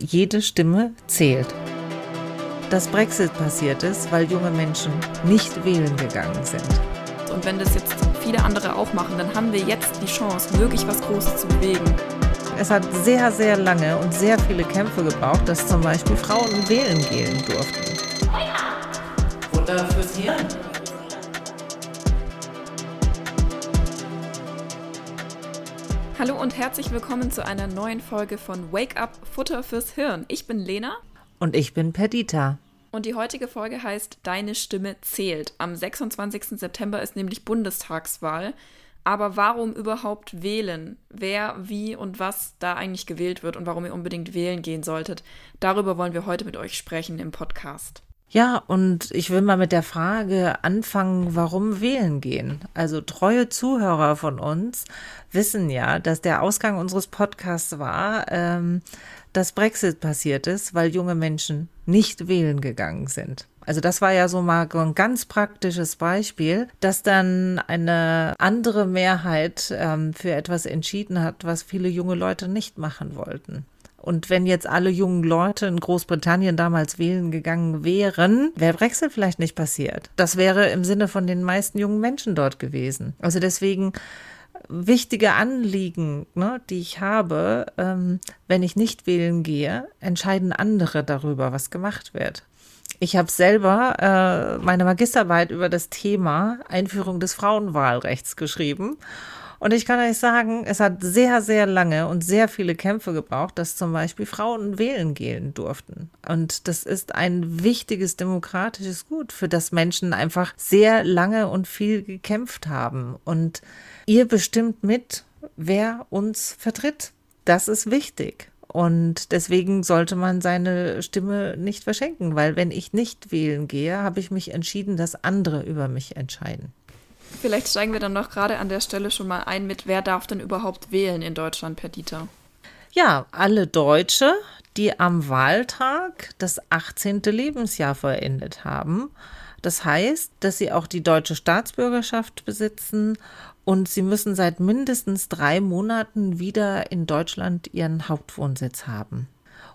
Jede Stimme zählt. Dass Brexit passiert ist, weil junge Menschen nicht wählen gegangen sind. Und wenn das jetzt viele andere auch machen, dann haben wir jetzt die Chance, wirklich was Großes zu bewegen. Es hat sehr, sehr lange und sehr viele Kämpfe gebraucht, dass zum Beispiel Frauen wählen gehen durften. Wunder fürs Hirn. Hallo und herzlich willkommen zu einer neuen Folge von Wake Up Futter fürs Hirn. Ich bin Lena. Und ich bin Perdita. Und die heutige Folge heißt Deine Stimme zählt. Am 26. September ist nämlich Bundestagswahl. Aber warum überhaupt wählen? Wer, wie und was da eigentlich gewählt wird und warum ihr unbedingt wählen gehen solltet, darüber wollen wir heute mit euch sprechen im Podcast. Ja, und ich will mal mit der Frage anfangen, warum wählen gehen. Also treue Zuhörer von uns wissen ja, dass der Ausgang unseres Podcasts war, ähm, dass Brexit passiert ist, weil junge Menschen nicht wählen gegangen sind. Also das war ja so mal ein ganz praktisches Beispiel, dass dann eine andere Mehrheit ähm, für etwas entschieden hat, was viele junge Leute nicht machen wollten. Und wenn jetzt alle jungen Leute in Großbritannien damals wählen gegangen wären, wäre Brexit vielleicht nicht passiert. Das wäre im Sinne von den meisten jungen Menschen dort gewesen. Also deswegen wichtige Anliegen, ne, die ich habe, ähm, wenn ich nicht wählen gehe, entscheiden andere darüber, was gemacht wird. Ich habe selber äh, meine Magisterarbeit über das Thema Einführung des Frauenwahlrechts geschrieben und ich kann euch sagen, es hat sehr, sehr lange und sehr viele Kämpfe gebraucht, dass zum Beispiel Frauen wählen gehen durften. Und das ist ein wichtiges demokratisches Gut, für das Menschen einfach sehr lange und viel gekämpft haben. Und ihr bestimmt mit, wer uns vertritt. Das ist wichtig. Und deswegen sollte man seine Stimme nicht verschenken, weil wenn ich nicht wählen gehe, habe ich mich entschieden, dass andere über mich entscheiden. Vielleicht steigen wir dann noch gerade an der Stelle schon mal ein mit, wer darf denn überhaupt wählen in Deutschland, Perdita? Ja, alle Deutsche, die am Wahltag das 18. Lebensjahr vollendet haben. Das heißt, dass sie auch die deutsche Staatsbürgerschaft besitzen und sie müssen seit mindestens drei Monaten wieder in Deutschland ihren Hauptwohnsitz haben.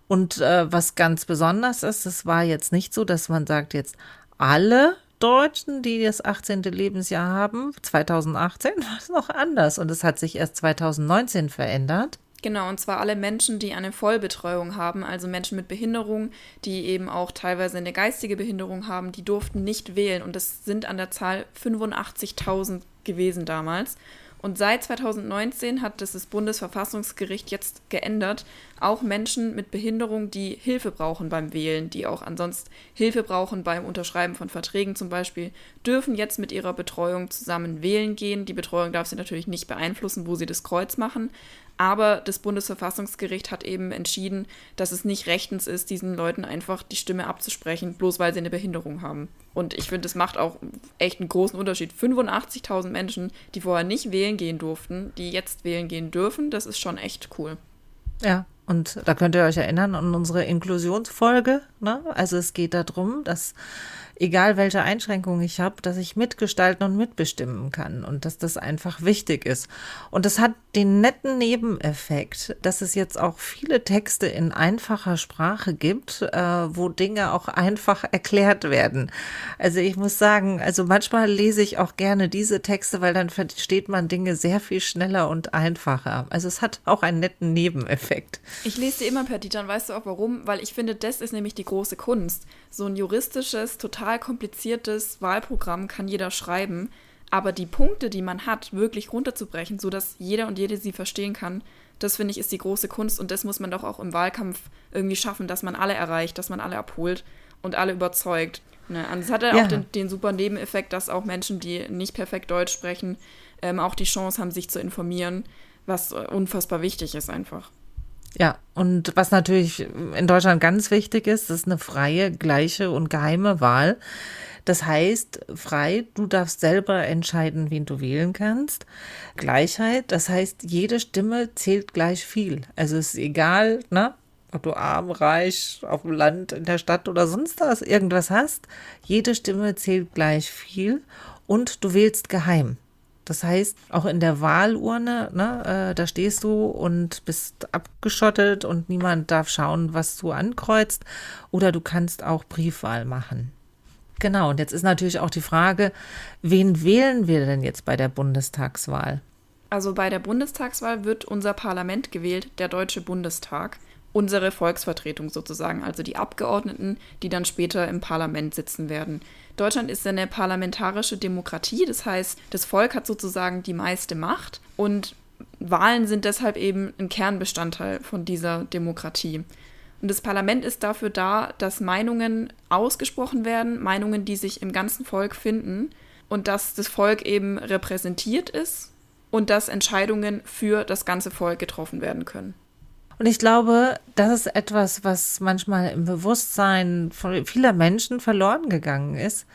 Und äh, was ganz besonders ist, es war jetzt nicht so, dass man sagt, jetzt alle Deutschen, die das 18. Lebensjahr haben, 2018 war es noch anders und es hat sich erst 2019 verändert. Genau, und zwar alle Menschen, die eine Vollbetreuung haben, also Menschen mit Behinderung, die eben auch teilweise eine geistige Behinderung haben, die durften nicht wählen. Und das sind an der Zahl 85.000 gewesen damals. Und seit 2019 hat das, das Bundesverfassungsgericht jetzt geändert. Auch Menschen mit Behinderung, die Hilfe brauchen beim Wählen, die auch ansonsten Hilfe brauchen beim Unterschreiben von Verträgen zum Beispiel, dürfen jetzt mit ihrer Betreuung zusammen wählen gehen. Die Betreuung darf sie natürlich nicht beeinflussen, wo sie das Kreuz machen. Aber das Bundesverfassungsgericht hat eben entschieden, dass es nicht rechtens ist, diesen Leuten einfach die Stimme abzusprechen, bloß weil sie eine Behinderung haben. Und ich finde, das macht auch echt einen großen Unterschied. 85.000 Menschen, die vorher nicht wählen gehen durften, die jetzt wählen gehen dürfen, das ist schon echt cool. Ja, und da könnt ihr euch erinnern an unsere Inklusionsfolge. Ne? Also es geht darum, dass egal welche Einschränkungen ich habe, dass ich mitgestalten und mitbestimmen kann und dass das einfach wichtig ist. Und das hat den netten Nebeneffekt, dass es jetzt auch viele Texte in einfacher Sprache gibt, äh, wo Dinge auch einfach erklärt werden. Also ich muss sagen, also manchmal lese ich auch gerne diese Texte, weil dann versteht man Dinge sehr viel schneller und einfacher. Also es hat auch einen netten Nebeneffekt. Ich lese dir immer per Dieter, weißt du auch warum? Weil ich finde, das ist nämlich die große Kunst. So ein juristisches, total kompliziertes Wahlprogramm kann jeder schreiben. Aber die Punkte, die man hat, wirklich runterzubrechen, sodass jeder und jede sie verstehen kann, das finde ich ist die große Kunst und das muss man doch auch im Wahlkampf irgendwie schaffen, dass man alle erreicht, dass man alle abholt und alle überzeugt. Ne? Und es hat ja auch den, den, super Nebeneffekt, dass auch Menschen, die nicht perfekt Deutsch sprechen, ähm, auch die Chance haben, sich zu informieren, was äh, unfassbar wichtig ist einfach. Ja, und was natürlich in Deutschland ganz wichtig ist, ist eine freie, gleiche und geheime Wahl. Das heißt, frei, du darfst selber entscheiden, wen du wählen kannst. Gleichheit, das heißt, jede Stimme zählt gleich viel. Also es ist egal, ne? ob du arm, reich, auf dem Land, in der Stadt oder sonst was irgendwas hast. Jede Stimme zählt gleich viel und du wählst geheim. Das heißt, auch in der Wahlurne, ne, äh, da stehst du und bist abgeschottet und niemand darf schauen, was du ankreuzt. Oder du kannst auch Briefwahl machen. Genau, und jetzt ist natürlich auch die Frage, wen wählen wir denn jetzt bei der Bundestagswahl? Also bei der Bundestagswahl wird unser Parlament gewählt, der Deutsche Bundestag unsere Volksvertretung sozusagen, also die Abgeordneten, die dann später im Parlament sitzen werden. Deutschland ist eine parlamentarische Demokratie, das heißt, das Volk hat sozusagen die meiste Macht und Wahlen sind deshalb eben ein Kernbestandteil von dieser Demokratie. Und das Parlament ist dafür da, dass Meinungen ausgesprochen werden, Meinungen, die sich im ganzen Volk finden und dass das Volk eben repräsentiert ist und dass Entscheidungen für das ganze Volk getroffen werden können. Und ich glaube, das ist etwas, was manchmal im Bewusstsein vieler Menschen verloren gegangen ist,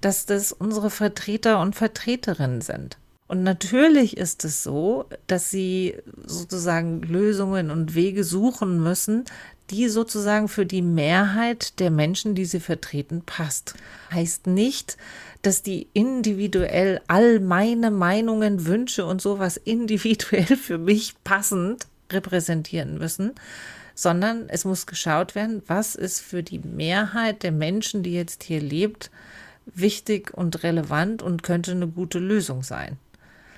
dass das unsere Vertreter und Vertreterinnen sind. Und natürlich ist es so, dass sie sozusagen Lösungen und Wege suchen müssen, die sozusagen für die Mehrheit der Menschen, die sie vertreten, passt. Heißt nicht, dass die individuell all meine Meinungen, Wünsche und sowas individuell für mich passend repräsentieren müssen, sondern es muss geschaut werden, was ist für die Mehrheit der Menschen, die jetzt hier lebt, wichtig und relevant und könnte eine gute Lösung sein.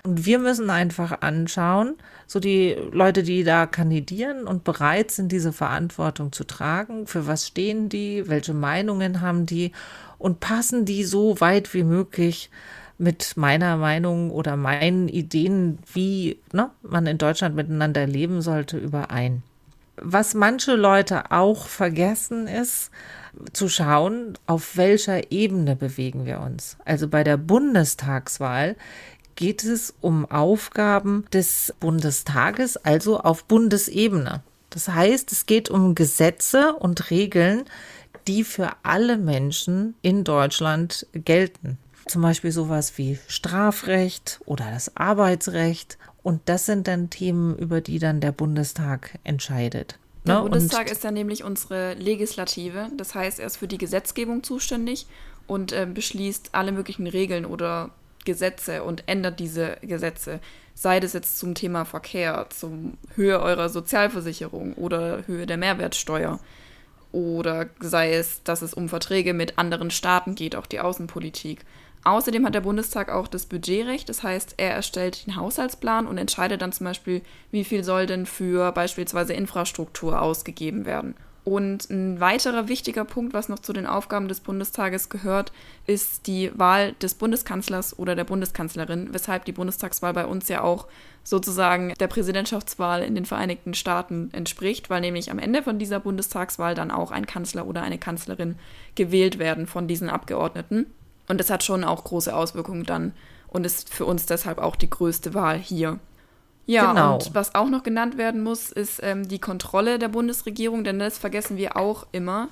Und wir müssen einfach anschauen, so die Leute, die da kandidieren und bereit sind, diese Verantwortung zu tragen, für was stehen die, welche Meinungen haben die und passen die so weit wie möglich mit meiner Meinung oder meinen Ideen, wie ne, man in Deutschland miteinander leben sollte, überein. Was manche Leute auch vergessen ist, zu schauen, auf welcher Ebene bewegen wir uns. Also bei der Bundestagswahl geht es um Aufgaben des Bundestages, also auf Bundesebene. Das heißt, es geht um Gesetze und Regeln, die für alle Menschen in Deutschland gelten. Zum Beispiel sowas wie Strafrecht oder das Arbeitsrecht. Und das sind dann Themen, über die dann der Bundestag entscheidet. Der ne? Bundestag und ist dann nämlich unsere Legislative. Das heißt, er ist für die Gesetzgebung zuständig und äh, beschließt alle möglichen Regeln oder Gesetze und ändert diese Gesetze. Sei das jetzt zum Thema Verkehr, zum Höhe eurer Sozialversicherung oder Höhe der Mehrwertsteuer. Oder sei es, dass es um Verträge mit anderen Staaten geht, auch die Außenpolitik. Außerdem hat der Bundestag auch das Budgetrecht, das heißt, er erstellt den Haushaltsplan und entscheidet dann zum Beispiel, wie viel soll denn für beispielsweise Infrastruktur ausgegeben werden. Und ein weiterer wichtiger Punkt, was noch zu den Aufgaben des Bundestages gehört, ist die Wahl des Bundeskanzlers oder der Bundeskanzlerin, weshalb die Bundestagswahl bei uns ja auch sozusagen der Präsidentschaftswahl in den Vereinigten Staaten entspricht, weil nämlich am Ende von dieser Bundestagswahl dann auch ein Kanzler oder eine Kanzlerin gewählt werden von diesen Abgeordneten. Und das hat schon auch große Auswirkungen dann und ist für uns deshalb auch die größte Wahl hier. Ja, genau. und was auch noch genannt werden muss, ist ähm, die Kontrolle der Bundesregierung, denn das vergessen wir auch immer,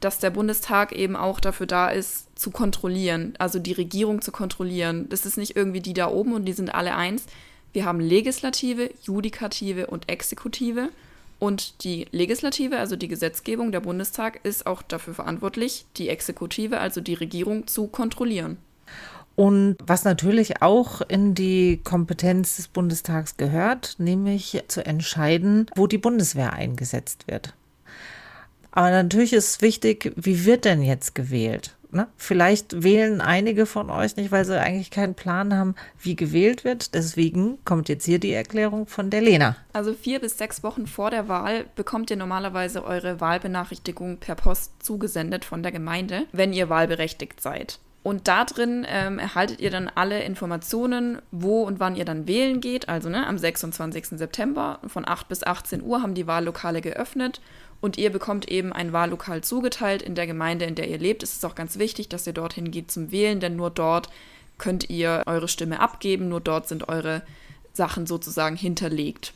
dass der Bundestag eben auch dafür da ist, zu kontrollieren, also die Regierung zu kontrollieren. Das ist nicht irgendwie die da oben und die sind alle eins. Wir haben Legislative, Judikative und Exekutive. Und die Legislative, also die Gesetzgebung, der Bundestag, ist auch dafür verantwortlich, die Exekutive, also die Regierung, zu kontrollieren. Und was natürlich auch in die Kompetenz des Bundestags gehört, nämlich zu entscheiden, wo die Bundeswehr eingesetzt wird. Aber natürlich ist wichtig, wie wird denn jetzt gewählt? Ne? Vielleicht wählen einige von euch nicht, weil sie eigentlich keinen Plan haben, wie gewählt wird. Deswegen kommt jetzt hier die Erklärung von der Lena. Also vier bis sechs Wochen vor der Wahl bekommt ihr normalerweise eure Wahlbenachrichtigung per Post zugesendet von der Gemeinde, wenn ihr wahlberechtigt seid. Und da drin ähm, erhaltet ihr dann alle Informationen, wo und wann ihr dann wählen geht. Also ne, am 26. September von 8 bis 18 Uhr haben die Wahllokale geöffnet und ihr bekommt eben ein Wahllokal zugeteilt in der Gemeinde, in der ihr lebt. Es ist auch ganz wichtig, dass ihr dorthin geht zum Wählen, denn nur dort könnt ihr eure Stimme abgeben, nur dort sind eure Sachen sozusagen hinterlegt.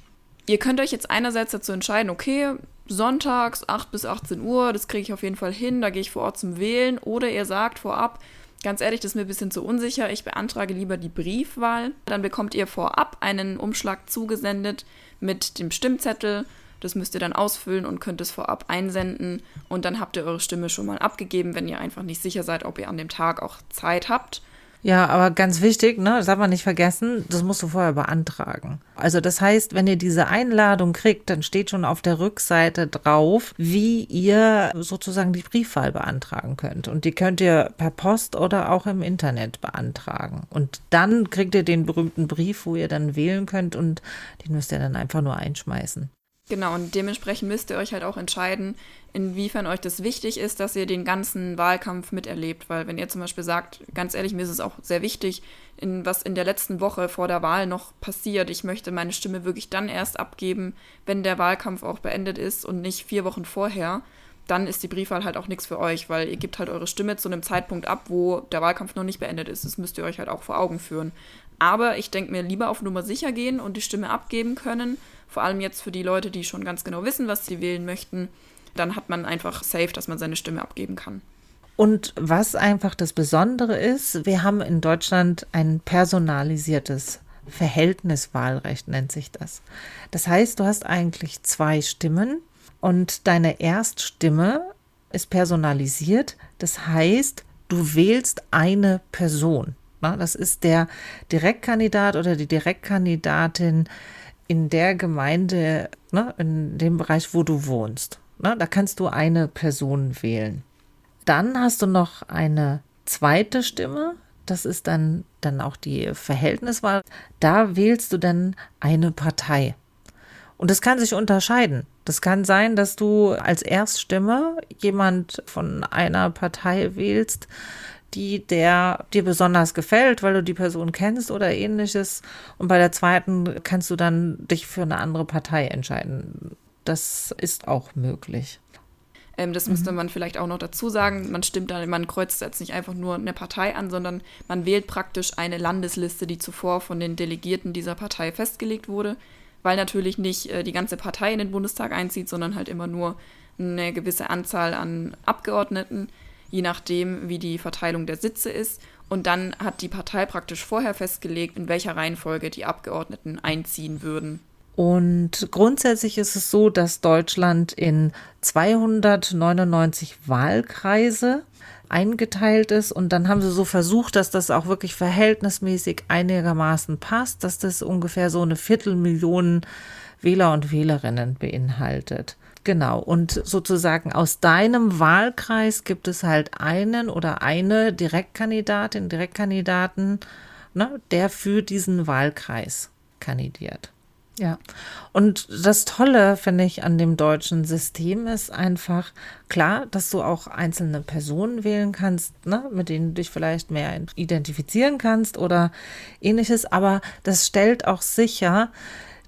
Ihr könnt euch jetzt einerseits dazu entscheiden, okay, sonntags 8 bis 18 Uhr, das kriege ich auf jeden Fall hin, da gehe ich vor Ort zum Wählen. Oder ihr sagt vorab, ganz ehrlich, das ist mir ein bisschen zu unsicher, ich beantrage lieber die Briefwahl. Dann bekommt ihr vorab einen Umschlag zugesendet mit dem Stimmzettel das müsst ihr dann ausfüllen und könnt es vorab einsenden und dann habt ihr eure Stimme schon mal abgegeben, wenn ihr einfach nicht sicher seid, ob ihr an dem Tag auch Zeit habt. Ja, aber ganz wichtig, ne, das darf man nicht vergessen, das musst du vorher beantragen. Also das heißt, wenn ihr diese Einladung kriegt, dann steht schon auf der Rückseite drauf, wie ihr sozusagen die Briefwahl beantragen könnt. Und die könnt ihr per Post oder auch im Internet beantragen. Und dann kriegt ihr den berühmten Brief, wo ihr dann wählen könnt und den müsst ihr dann einfach nur einschmeißen. Genau, und dementsprechend müsst ihr euch halt auch entscheiden, inwiefern euch das wichtig ist, dass ihr den ganzen Wahlkampf miterlebt. Weil wenn ihr zum Beispiel sagt, ganz ehrlich, mir ist es auch sehr wichtig, in, was in der letzten Woche vor der Wahl noch passiert. Ich möchte meine Stimme wirklich dann erst abgeben, wenn der Wahlkampf auch beendet ist und nicht vier Wochen vorher. Dann ist die Briefwahl halt auch nichts für euch, weil ihr gebt halt eure Stimme zu einem Zeitpunkt ab, wo der Wahlkampf noch nicht beendet ist. Das müsst ihr euch halt auch vor Augen führen. Aber ich denke mir, lieber auf Nummer sicher gehen und die Stimme abgeben können, vor allem jetzt für die Leute, die schon ganz genau wissen, was sie wählen möchten, dann hat man einfach safe, dass man seine Stimme abgeben kann. Und was einfach das Besondere ist, wir haben in Deutschland ein personalisiertes Verhältniswahlrecht, nennt sich das. Das heißt, du hast eigentlich zwei Stimmen und deine Erststimme ist personalisiert. Das heißt, du wählst eine Person. Das ist der Direktkandidat oder die Direktkandidatin, in der Gemeinde, ne, in dem Bereich, wo du wohnst. Ne, da kannst du eine Person wählen. Dann hast du noch eine zweite Stimme. Das ist dann, dann auch die Verhältniswahl. Da wählst du dann eine Partei. Und das kann sich unterscheiden. Das kann sein, dass du als Erststimme jemand von einer Partei wählst, die der dir besonders gefällt, weil du die Person kennst oder ähnliches. Und bei der zweiten kannst du dann dich für eine andere Partei entscheiden. Das ist auch möglich. Ähm, das müsste mhm. man vielleicht auch noch dazu sagen. Man stimmt dann, man kreuzt jetzt nicht einfach nur eine Partei an, sondern man wählt praktisch eine Landesliste, die zuvor von den Delegierten dieser Partei festgelegt wurde, weil natürlich nicht äh, die ganze Partei in den Bundestag einzieht, sondern halt immer nur eine gewisse Anzahl an Abgeordneten je nachdem, wie die Verteilung der Sitze ist. Und dann hat die Partei praktisch vorher festgelegt, in welcher Reihenfolge die Abgeordneten einziehen würden. Und grundsätzlich ist es so, dass Deutschland in 299 Wahlkreise eingeteilt ist und dann haben sie so versucht, dass das auch wirklich verhältnismäßig einigermaßen passt, dass das ungefähr so eine Viertelmillion Wähler und Wählerinnen beinhaltet. Genau, und sozusagen aus deinem Wahlkreis gibt es halt einen oder eine Direktkandidatin, Direktkandidaten, ne, der für diesen Wahlkreis kandidiert. Ja, und das Tolle, finde ich, an dem deutschen System ist einfach klar, dass du auch einzelne Personen wählen kannst, ne, mit denen du dich vielleicht mehr identifizieren kannst oder ähnliches, aber das stellt auch sicher,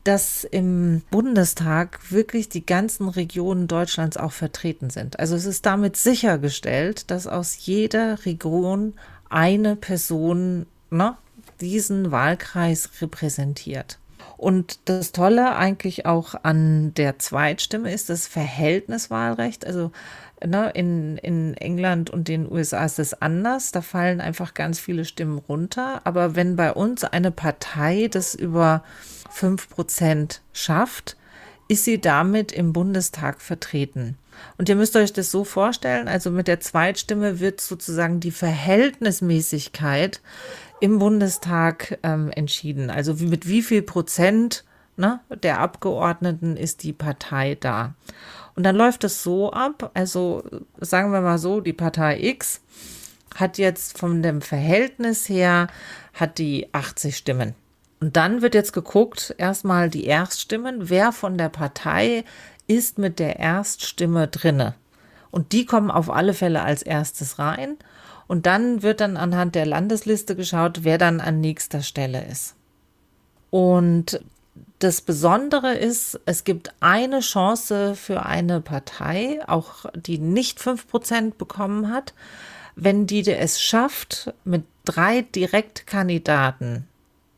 dass im Bundestag wirklich die ganzen Regionen Deutschlands auch vertreten sind. Also es ist damit sichergestellt, dass aus jeder Region eine Person ne, diesen Wahlkreis repräsentiert. Und das Tolle eigentlich auch an der Zweitstimme ist das Verhältniswahlrecht. Also ne, in, in England und den USA ist es anders. Da fallen einfach ganz viele Stimmen runter. Aber wenn bei uns eine Partei das über 5 Prozent schafft, ist sie damit im Bundestag vertreten. Und ihr müsst euch das so vorstellen, also mit der Zweitstimme wird sozusagen die Verhältnismäßigkeit im Bundestag ähm, entschieden. Also wie, mit wie viel Prozent ne, der Abgeordneten ist die Partei da. Und dann läuft es so ab, also sagen wir mal so, die Partei X hat jetzt von dem Verhältnis her, hat die 80 Stimmen. Und dann wird jetzt geguckt, erstmal die Erststimmen, wer von der Partei ist mit der Erststimme drinne. Und die kommen auf alle Fälle als erstes rein. Und dann wird dann anhand der Landesliste geschaut, wer dann an nächster Stelle ist. Und das Besondere ist, es gibt eine Chance für eine Partei, auch die nicht fünf Prozent bekommen hat, wenn die es schafft, mit drei Direktkandidaten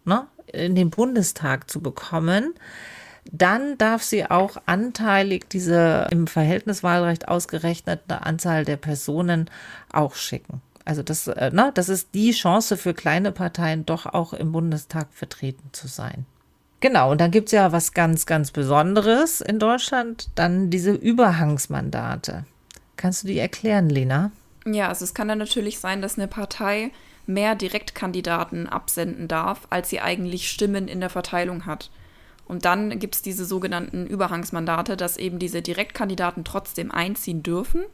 ne, in den Bundestag zu bekommen, dann darf sie auch anteilig diese im Verhältniswahlrecht ausgerechnete Anzahl der Personen auch schicken. Also das, äh, ne, das ist die Chance für kleine Parteien, doch auch im Bundestag vertreten zu sein. Genau, und dann gibt es ja was ganz, ganz Besonderes in Deutschland, dann diese Überhangsmandate. Kannst du die erklären, Lena? Ja, also es kann dann natürlich sein, dass eine Partei mehr Direktkandidaten absenden darf, als sie eigentlich Stimmen in der Verteilung hat. Und dann gibt es diese sogenannten Überhangsmandate, dass eben diese Direktkandidaten trotzdem einziehen dürfen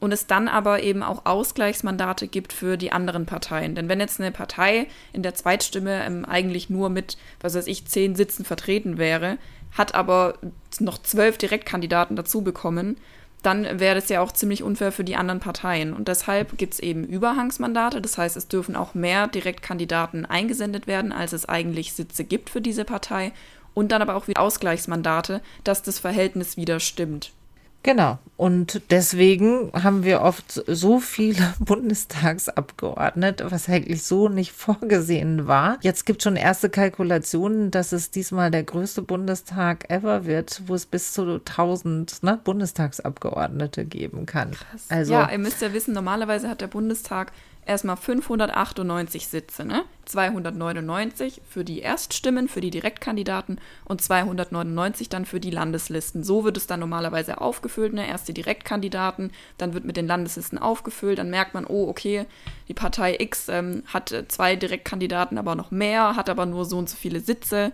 und es dann aber eben auch Ausgleichsmandate gibt für die anderen Parteien. Denn wenn jetzt eine Partei in der Zweitstimme ähm, eigentlich nur mit, was weiß ich, zehn Sitzen vertreten wäre, hat aber noch zwölf Direktkandidaten dazu bekommen, dann wäre das ja auch ziemlich unfair für die anderen Parteien. Und deshalb gibt es eben Überhangsmandate. Das heißt, es dürfen auch mehr Direktkandidaten eingesendet werden, als es eigentlich Sitze gibt für diese Partei. Und dann aber auch wieder Ausgleichsmandate, dass das Verhältnis wieder stimmt. Genau. Und deswegen haben wir oft so viele Bundestagsabgeordnete, was eigentlich so nicht vorgesehen war. Jetzt gibt es schon erste Kalkulationen, dass es diesmal der größte Bundestag ever wird, wo es bis zu 1000 ne, Bundestagsabgeordnete geben kann. Krass. Also, ja, ihr müsst ja wissen, normalerweise hat der Bundestag erstmal 598 Sitze, ne? 299 für die Erststimmen, für die Direktkandidaten und 299 dann für die Landeslisten. So wird es dann normalerweise aufgefüllt, ne? Erst die Direktkandidaten, dann wird mit den Landeslisten aufgefüllt, dann merkt man, oh, okay, die Partei X ähm, hat zwei Direktkandidaten, aber noch mehr, hat aber nur so und so viele Sitze.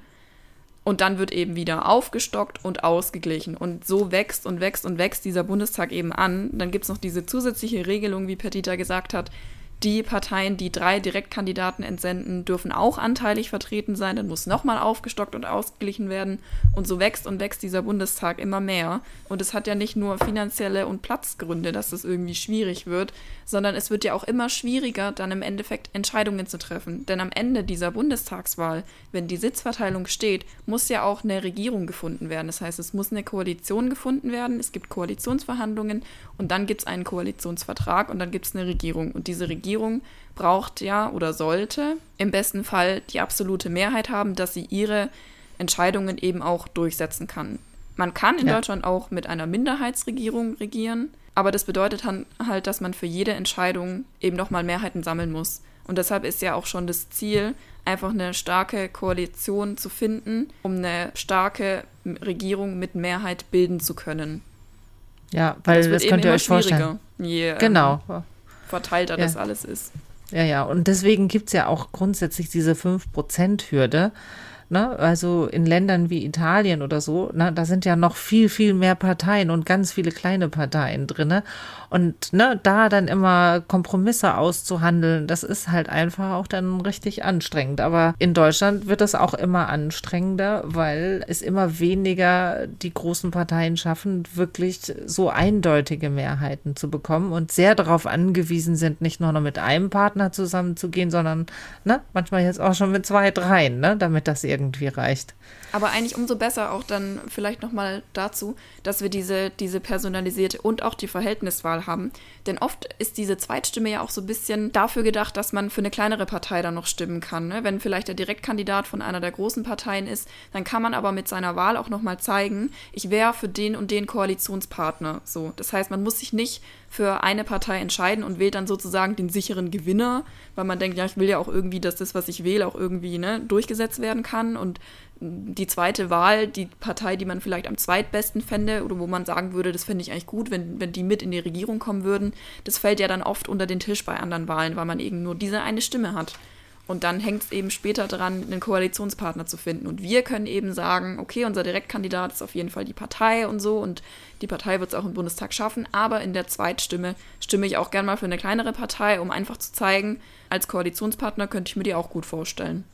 Und dann wird eben wieder aufgestockt und ausgeglichen. Und so wächst und wächst und wächst dieser Bundestag eben an. Dann gibt es noch diese zusätzliche Regelung, wie Petita gesagt hat, die Parteien, die drei Direktkandidaten entsenden, dürfen auch anteilig vertreten sein. Dann muss nochmal aufgestockt und ausgeglichen werden. Und so wächst und wächst dieser Bundestag immer mehr. Und es hat ja nicht nur finanzielle und Platzgründe, dass es irgendwie schwierig wird, sondern es wird ja auch immer schwieriger, dann im Endeffekt Entscheidungen zu treffen. Denn am Ende dieser Bundestagswahl, wenn die Sitzverteilung steht, muss ja auch eine Regierung gefunden werden. Das heißt, es muss eine Koalition gefunden werden. Es gibt Koalitionsverhandlungen und dann gibt es einen Koalitionsvertrag und dann gibt es eine Regierung. Und diese Regierung Regierung braucht ja oder sollte im besten Fall die absolute Mehrheit haben, dass sie ihre Entscheidungen eben auch durchsetzen kann. Man kann in ja. Deutschland auch mit einer Minderheitsregierung regieren, aber das bedeutet halt, dass man für jede Entscheidung eben nochmal Mehrheiten sammeln muss. Und deshalb ist ja auch schon das Ziel, einfach eine starke Koalition zu finden, um eine starke Regierung mit Mehrheit bilden zu können. Ja, weil das, das könnt ihr euch vorstellen. Je, ähm, genau. Ähm, verteilter ja. das alles ist. Ja, ja, und deswegen gibt es ja auch grundsätzlich diese 5%-Hürde. Ne? Also in Ländern wie Italien oder so, ne, da sind ja noch viel, viel mehr Parteien und ganz viele kleine Parteien drin. Und ne, da dann immer Kompromisse auszuhandeln, das ist halt einfach auch dann richtig anstrengend. Aber in Deutschland wird das auch immer anstrengender, weil es immer weniger die großen Parteien schaffen, wirklich so eindeutige Mehrheiten zu bekommen und sehr darauf angewiesen sind, nicht nur noch mit einem Partner zusammenzugehen, sondern ne, manchmal jetzt auch schon mit zwei, dreien, ne, damit das irgendwie reicht. Aber eigentlich umso besser auch dann vielleicht nochmal dazu, dass wir diese, diese personalisierte und auch die Verhältniswahl haben. Denn oft ist diese Zweitstimme ja auch so ein bisschen dafür gedacht, dass man für eine kleinere Partei dann noch stimmen kann. Ne? Wenn vielleicht der Direktkandidat von einer der großen Parteien ist, dann kann man aber mit seiner Wahl auch nochmal zeigen, ich wäre für den und den Koalitionspartner. So. Das heißt, man muss sich nicht für eine Partei entscheiden und wählt dann sozusagen den sicheren Gewinner, weil man denkt, ja, ich will ja auch irgendwie, dass das, was ich wähle, auch irgendwie ne, durchgesetzt werden kann. Und die zweite Wahl, die Partei, die man vielleicht am zweitbesten fände oder wo man sagen würde, das fände ich eigentlich gut, wenn, wenn die mit in die Regierung kommen würden, das fällt ja dann oft unter den Tisch bei anderen Wahlen, weil man eben nur diese eine Stimme hat. Und dann hängt es eben später dran, einen Koalitionspartner zu finden. Und wir können eben sagen, okay, unser Direktkandidat ist auf jeden Fall die Partei und so. Und die Partei wird es auch im Bundestag schaffen. Aber in der Zweitstimme stimme ich auch gern mal für eine kleinere Partei, um einfach zu zeigen, als Koalitionspartner könnte ich mir die auch gut vorstellen.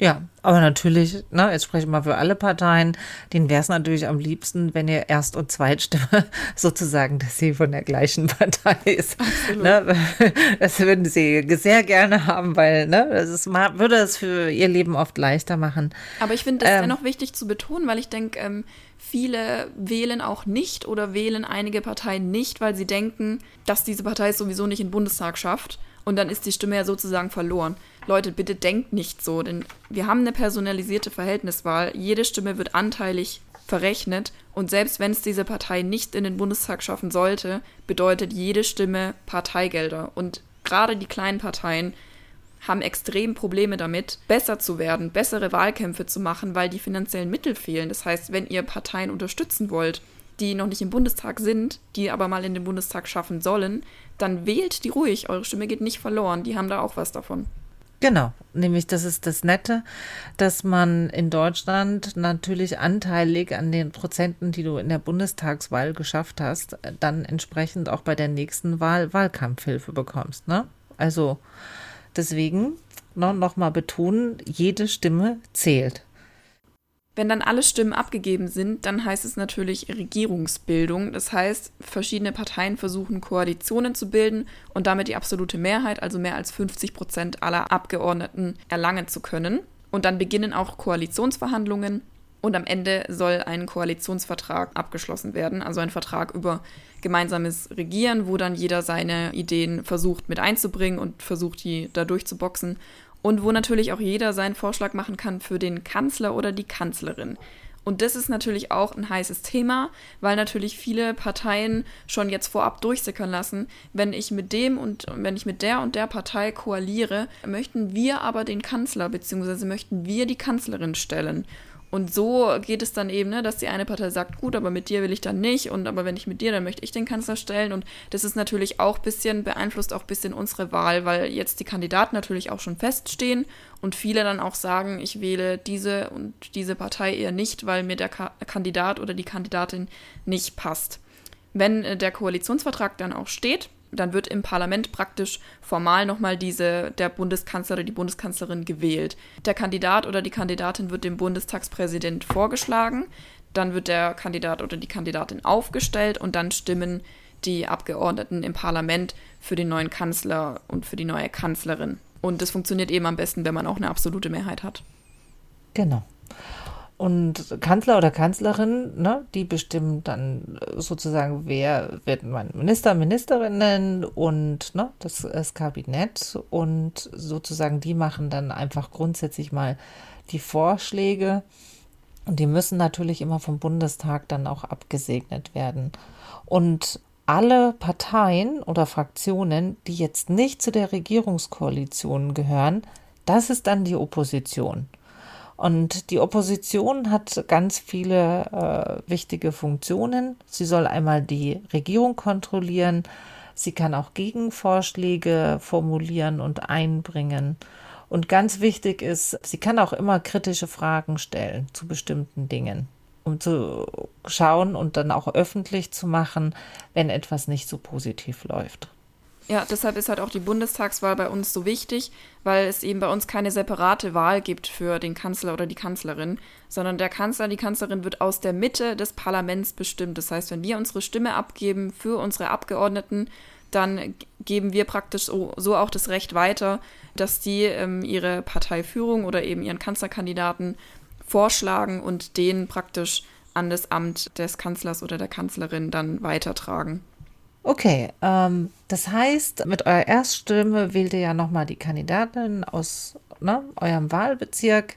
Ja, aber natürlich, ne, jetzt spreche ich mal für alle Parteien, denen wäre es natürlich am liebsten, wenn ihr Erst- und Zweitstimme sozusagen, dass sie von der gleichen Partei ist. Ne, das würden sie sehr gerne haben, weil ne, das ist, würde es für ihr Leben oft leichter machen. Aber ich finde das ähm, dennoch wichtig zu betonen, weil ich denke, ähm, viele wählen auch nicht oder wählen einige Parteien nicht, weil sie denken, dass diese Partei es sowieso nicht in den Bundestag schafft. Und dann ist die Stimme ja sozusagen verloren. Leute, bitte denkt nicht so, denn wir haben eine personalisierte Verhältniswahl. Jede Stimme wird anteilig verrechnet und selbst wenn es diese Partei nicht in den Bundestag schaffen sollte, bedeutet jede Stimme Parteigelder. Und gerade die kleinen Parteien haben extrem Probleme damit, besser zu werden, bessere Wahlkämpfe zu machen, weil die finanziellen Mittel fehlen. Das heißt, wenn ihr Parteien unterstützen wollt, die noch nicht im Bundestag sind, die aber mal in den Bundestag schaffen sollen, dann wählt die ruhig. Eure Stimme geht nicht verloren. Die haben da auch was davon. Genau, nämlich das ist das Nette, dass man in Deutschland natürlich anteilig an den Prozenten, die du in der Bundestagswahl geschafft hast, dann entsprechend auch bei der nächsten Wahl Wahlkampfhilfe bekommst. Ne? Also deswegen ne, nochmal betonen, jede Stimme zählt. Wenn dann alle Stimmen abgegeben sind, dann heißt es natürlich Regierungsbildung. Das heißt, verschiedene Parteien versuchen Koalitionen zu bilden und damit die absolute Mehrheit, also mehr als 50 Prozent aller Abgeordneten, erlangen zu können. Und dann beginnen auch Koalitionsverhandlungen und am Ende soll ein Koalitionsvertrag abgeschlossen werden, also ein Vertrag über gemeinsames Regieren, wo dann jeder seine Ideen versucht mit einzubringen und versucht, die da durchzuboxen und wo natürlich auch jeder seinen Vorschlag machen kann für den Kanzler oder die Kanzlerin. Und das ist natürlich auch ein heißes Thema, weil natürlich viele Parteien schon jetzt vorab durchsickern lassen, wenn ich mit dem und wenn ich mit der und der Partei koaliere, möchten wir aber den Kanzler bzw. möchten wir die Kanzlerin stellen. Und so geht es dann eben, ne, dass die eine Partei sagt, gut, aber mit dir will ich dann nicht und aber wenn ich mit dir, dann möchte ich den Kanzler stellen. Und das ist natürlich auch ein bisschen, beeinflusst auch ein bisschen unsere Wahl, weil jetzt die Kandidaten natürlich auch schon feststehen und viele dann auch sagen, ich wähle diese und diese Partei eher nicht, weil mir der Ka Kandidat oder die Kandidatin nicht passt. Wenn äh, der Koalitionsvertrag dann auch steht, dann wird im Parlament praktisch formal nochmal diese, der Bundeskanzler oder die Bundeskanzlerin gewählt. Der Kandidat oder die Kandidatin wird dem Bundestagspräsident vorgeschlagen, dann wird der Kandidat oder die Kandidatin aufgestellt und dann stimmen die Abgeordneten im Parlament für den neuen Kanzler und für die neue Kanzlerin. Und das funktioniert eben am besten, wenn man auch eine absolute Mehrheit hat. Genau. Und Kanzler oder Kanzlerin, ne, die bestimmen dann sozusagen, wer wird mein Minister, Ministerinnen und ne, das, das Kabinett. Und sozusagen, die machen dann einfach grundsätzlich mal die Vorschläge. Und die müssen natürlich immer vom Bundestag dann auch abgesegnet werden. Und alle Parteien oder Fraktionen, die jetzt nicht zu der Regierungskoalition gehören, das ist dann die Opposition. Und die Opposition hat ganz viele äh, wichtige Funktionen. Sie soll einmal die Regierung kontrollieren. Sie kann auch Gegenvorschläge formulieren und einbringen. Und ganz wichtig ist, sie kann auch immer kritische Fragen stellen zu bestimmten Dingen, um zu schauen und dann auch öffentlich zu machen, wenn etwas nicht so positiv läuft. Ja, deshalb ist halt auch die Bundestagswahl bei uns so wichtig, weil es eben bei uns keine separate Wahl gibt für den Kanzler oder die Kanzlerin, sondern der Kanzler, die Kanzlerin wird aus der Mitte des Parlaments bestimmt. Das heißt, wenn wir unsere Stimme abgeben für unsere Abgeordneten, dann geben wir praktisch so, so auch das Recht weiter, dass die ähm, ihre Parteiführung oder eben ihren Kanzlerkandidaten vorschlagen und den praktisch an das Amt des Kanzlers oder der Kanzlerin dann weitertragen. Okay, ähm, das heißt, mit eurer Erststimme wählt ihr ja nochmal die Kandidatin aus ne, eurem Wahlbezirk.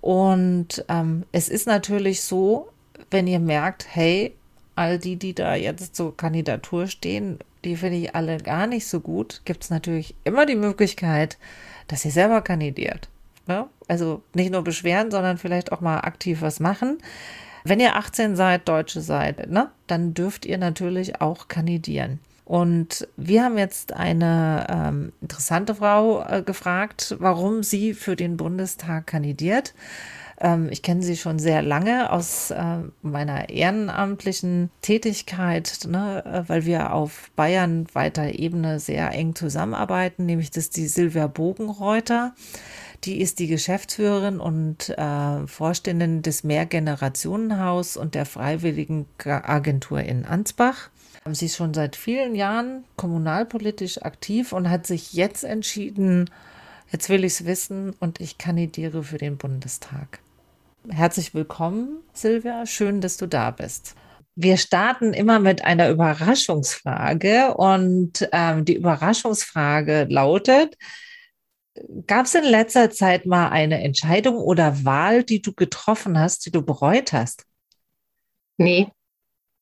Und ähm, es ist natürlich so, wenn ihr merkt, hey, all die, die da jetzt zur Kandidatur stehen, die finde ich alle gar nicht so gut, gibt es natürlich immer die Möglichkeit, dass ihr selber kandidiert. Ne? Also nicht nur beschweren, sondern vielleicht auch mal aktiv was machen. Wenn ihr 18 seid, Deutsche seid, ne, dann dürft ihr natürlich auch kandidieren. Und wir haben jetzt eine ähm, interessante Frau äh, gefragt, warum sie für den Bundestag kandidiert. Ähm, ich kenne sie schon sehr lange aus äh, meiner ehrenamtlichen Tätigkeit, ne, äh, weil wir auf Bayern weiter Ebene sehr eng zusammenarbeiten, nämlich das ist die Silvia Bogenreuter. Die ist die Geschäftsführerin und äh, Vorständin des Mehrgenerationenhaus und der Freiwilligen Agentur in Ansbach. Sie ist schon seit vielen Jahren kommunalpolitisch aktiv und hat sich jetzt entschieden, jetzt will ich es wissen und ich kandidiere für den Bundestag. Herzlich willkommen, Silvia. Schön, dass du da bist. Wir starten immer mit einer Überraschungsfrage und ähm, die Überraschungsfrage lautet, Gab es in letzter Zeit mal eine Entscheidung oder Wahl, die du getroffen hast, die du bereut hast? Nee,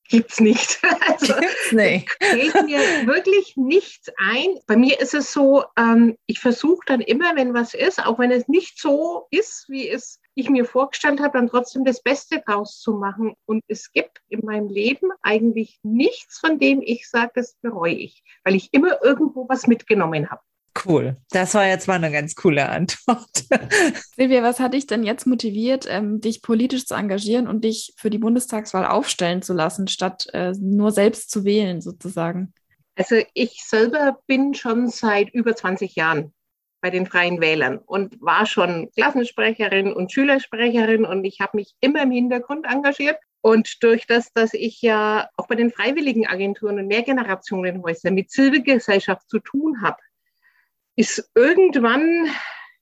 gibt's nicht. Also, gibt's nicht. fällt mir wirklich nichts ein. Bei mir ist es so, ähm, ich versuche dann immer, wenn was ist, auch wenn es nicht so ist, wie es ich mir vorgestellt habe, dann trotzdem das Beste draus zu machen. Und es gibt in meinem Leben eigentlich nichts, von dem ich sage, das bereue ich, weil ich immer irgendwo was mitgenommen habe. Cool. Das war jetzt mal eine ganz coole Antwort. Silvia, was hat dich denn jetzt motiviert, ähm, dich politisch zu engagieren und dich für die Bundestagswahl aufstellen zu lassen, statt äh, nur selbst zu wählen, sozusagen? Also ich selber bin schon seit über 20 Jahren bei den Freien Wählern und war schon Klassensprecherin und Schülersprecherin und ich habe mich immer im Hintergrund engagiert. Und durch das, dass ich ja auch bei den Freiwilligenagenturen und Mehrgenerationenhäusern mit Zivilgesellschaft zu tun habe, ist irgendwann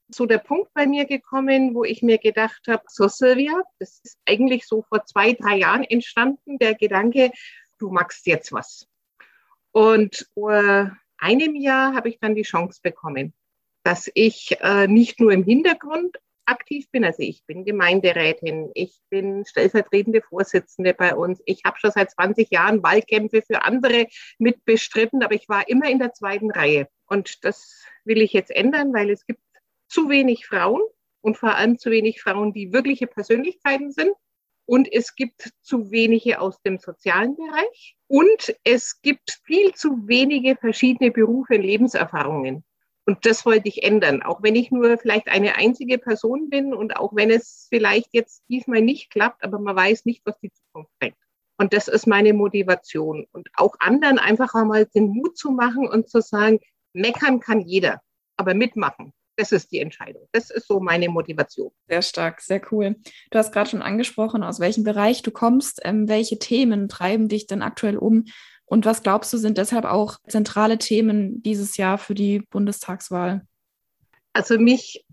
so der Punkt bei mir gekommen, wo ich mir gedacht habe, so Silvia, das ist eigentlich so vor zwei, drei Jahren entstanden, der Gedanke, du magst jetzt was. Und vor einem Jahr habe ich dann die Chance bekommen, dass ich äh, nicht nur im Hintergrund aktiv bin, also ich bin Gemeinderätin, ich bin stellvertretende Vorsitzende bei uns, ich habe schon seit 20 Jahren Wahlkämpfe für andere mitbestritten, aber ich war immer in der zweiten Reihe. Und das will ich jetzt ändern, weil es gibt zu wenig Frauen und vor allem zu wenig Frauen, die wirkliche Persönlichkeiten sind. Und es gibt zu wenige aus dem sozialen Bereich. Und es gibt viel zu wenige verschiedene Berufe und Lebenserfahrungen. Und das wollte ich ändern, auch wenn ich nur vielleicht eine einzige Person bin und auch wenn es vielleicht jetzt diesmal nicht klappt, aber man weiß nicht, was die Zukunft bringt. Und das ist meine Motivation. Und auch anderen einfach einmal den Mut zu machen und zu sagen, meckern kann jeder, aber mitmachen, das ist die Entscheidung. Das ist so meine Motivation. Sehr stark, sehr cool. Du hast gerade schon angesprochen, aus welchem Bereich du kommst. Ähm, welche Themen treiben dich denn aktuell um? Und was glaubst du, sind deshalb auch zentrale Themen dieses Jahr für die Bundestagswahl? Also mich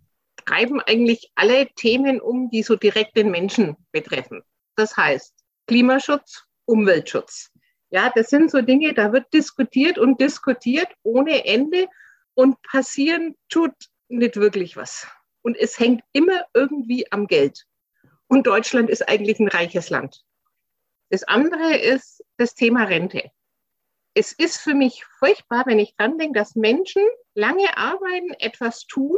treiben eigentlich alle Themen um, die so direkt den Menschen betreffen. Das heißt Klimaschutz, Umweltschutz. Ja, das sind so Dinge, da wird diskutiert und diskutiert ohne Ende und passieren tut nicht wirklich was. Und es hängt immer irgendwie am Geld. Und Deutschland ist eigentlich ein reiches Land. Das andere ist das Thema Rente es ist für mich furchtbar, wenn ich dran denke, dass Menschen lange arbeiten, etwas tun